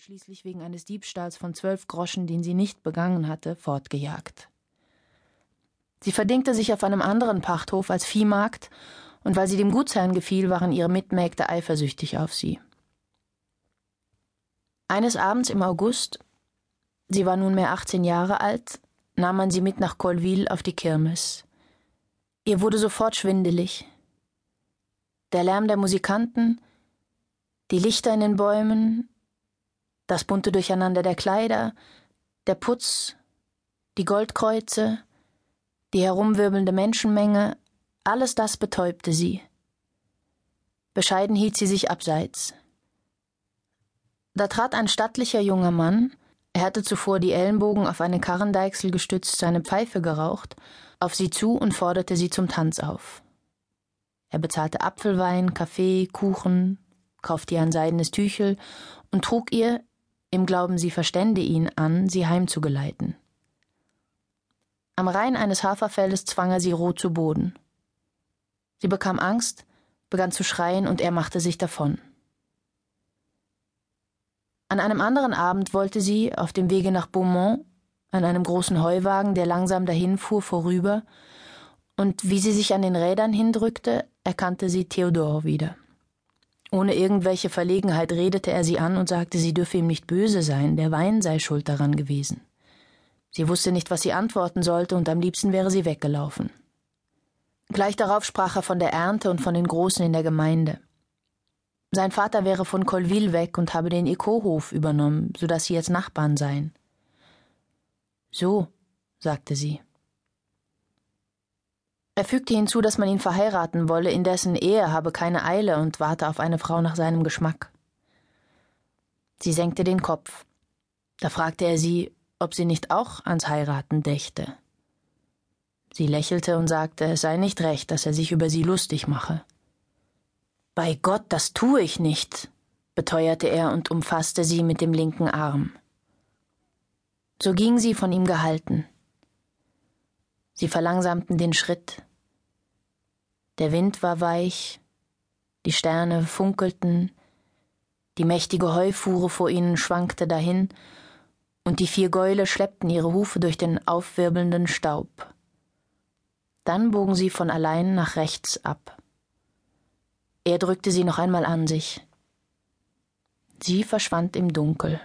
und schließlich wegen eines Diebstahls von zwölf Groschen, den sie nicht begangen hatte, fortgejagt. Sie verdingte sich auf einem anderen Pachthof als Viehmagd, und weil sie dem Gutsherrn gefiel, waren ihre Mitmägde eifersüchtig auf sie. Eines Abends im August, sie war nunmehr 18 Jahre alt, nahm man sie mit nach Colville auf die Kirmes. Ihr wurde sofort schwindelig. Der Lärm der Musikanten, die Lichter in den Bäumen, das bunte Durcheinander der Kleider, der Putz, die Goldkreuze, die herumwirbelnde Menschenmenge, alles das betäubte sie. Bescheiden hielt sie sich abseits. Da trat ein stattlicher junger Mann, er hatte zuvor die Ellenbogen auf eine Karrendeichsel gestützt seine Pfeife geraucht, auf sie zu und forderte sie zum Tanz auf. Er bezahlte Apfelwein, Kaffee, Kuchen, kaufte ihr ein seidenes Tüchel und trug ihr, im Glauben, sie verstände ihn, an, sie heimzugeleiten. Am Rhein eines Haferfeldes zwang er sie roh zu Boden. Sie bekam Angst, begann zu schreien und er machte sich davon. An einem anderen Abend wollte sie, auf dem Wege nach Beaumont, an einem großen Heuwagen, der langsam dahinfuhr, vorüber, und wie sie sich an den Rädern hindrückte, erkannte sie Theodor wieder. Ohne irgendwelche Verlegenheit redete er sie an und sagte, sie dürfe ihm nicht böse sein, der Wein sei schuld daran gewesen. Sie wusste nicht, was sie antworten sollte, und am liebsten wäre sie weggelaufen. Gleich darauf sprach er von der Ernte und von den Großen in der Gemeinde. Sein Vater wäre von Colville weg und habe den Ecohof übernommen, so dass sie jetzt Nachbarn seien. So, sagte sie. Er fügte hinzu, dass man ihn verheiraten wolle, indessen er habe keine Eile und warte auf eine Frau nach seinem Geschmack. Sie senkte den Kopf. Da fragte er sie, ob sie nicht auch ans Heiraten dächte. Sie lächelte und sagte, es sei nicht recht, dass er sich über sie lustig mache. Bei Gott, das tue ich nicht, beteuerte er und umfasste sie mit dem linken Arm. So ging sie von ihm gehalten. Sie verlangsamten den Schritt. Der Wind war weich, die Sterne funkelten, die mächtige Heufuhre vor ihnen schwankte dahin, und die vier Gäule schleppten ihre Hufe durch den aufwirbelnden Staub. Dann bogen sie von allein nach rechts ab. Er drückte sie noch einmal an sich. Sie verschwand im Dunkel.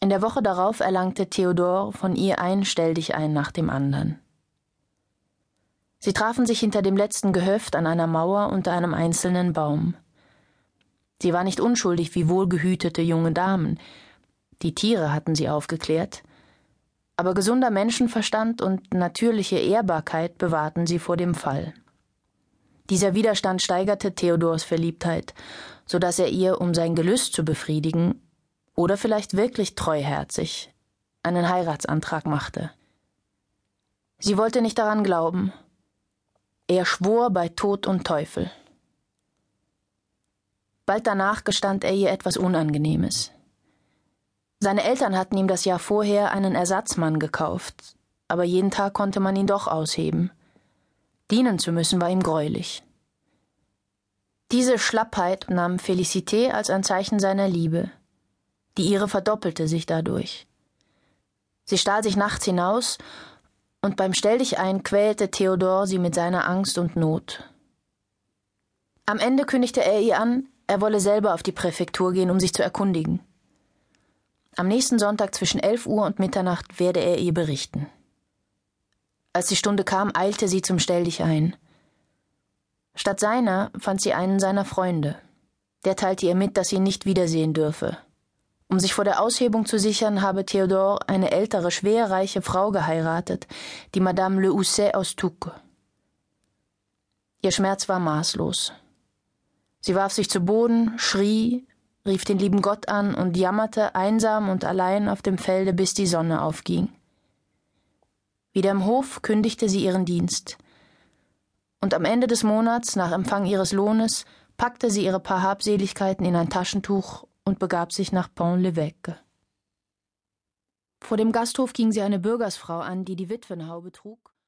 In der Woche darauf erlangte Theodor von ihr ein Stell dich ein nach dem anderen. Sie trafen sich hinter dem letzten Gehöft an einer Mauer unter einem einzelnen Baum. Sie war nicht unschuldig wie wohlgehütete junge Damen. Die Tiere hatten sie aufgeklärt, aber gesunder Menschenverstand und natürliche Ehrbarkeit bewahrten sie vor dem Fall. Dieser Widerstand steigerte Theodors Verliebtheit, so dass er ihr, um sein Gelüst zu befriedigen, oder vielleicht wirklich treuherzig, einen Heiratsantrag machte. Sie wollte nicht daran glauben. Er schwor bei Tod und Teufel. Bald danach gestand er ihr etwas Unangenehmes. Seine Eltern hatten ihm das Jahr vorher einen Ersatzmann gekauft, aber jeden Tag konnte man ihn doch ausheben. Dienen zu müssen war ihm greulich. Diese Schlappheit nahm Felicité als ein Zeichen seiner Liebe. Die ihre verdoppelte sich dadurch. Sie stahl sich nachts hinaus, und beim Stelldichein quälte Theodor sie mit seiner Angst und Not. Am Ende kündigte er ihr an, er wolle selber auf die Präfektur gehen, um sich zu erkundigen. Am nächsten Sonntag zwischen elf Uhr und Mitternacht werde er ihr berichten. Als die Stunde kam, eilte sie zum Stelldichein. Statt seiner fand sie einen seiner Freunde. Der teilte ihr mit, dass sie ihn nicht wiedersehen dürfe. Um sich vor der Aushebung zu sichern, habe Theodor eine ältere, schwerreiche Frau geheiratet, die Madame Le Housset aus Touques. Ihr Schmerz war maßlos. Sie warf sich zu Boden, schrie, rief den lieben Gott an und jammerte einsam und allein auf dem Felde, bis die Sonne aufging. Wieder im Hof kündigte sie ihren Dienst. Und am Ende des Monats, nach Empfang ihres Lohnes, packte sie ihre paar Habseligkeiten in ein Taschentuch und begab sich nach Pont-l'Evêque. Vor dem Gasthof ging sie eine Bürgersfrau an, die die Witwenhaube trug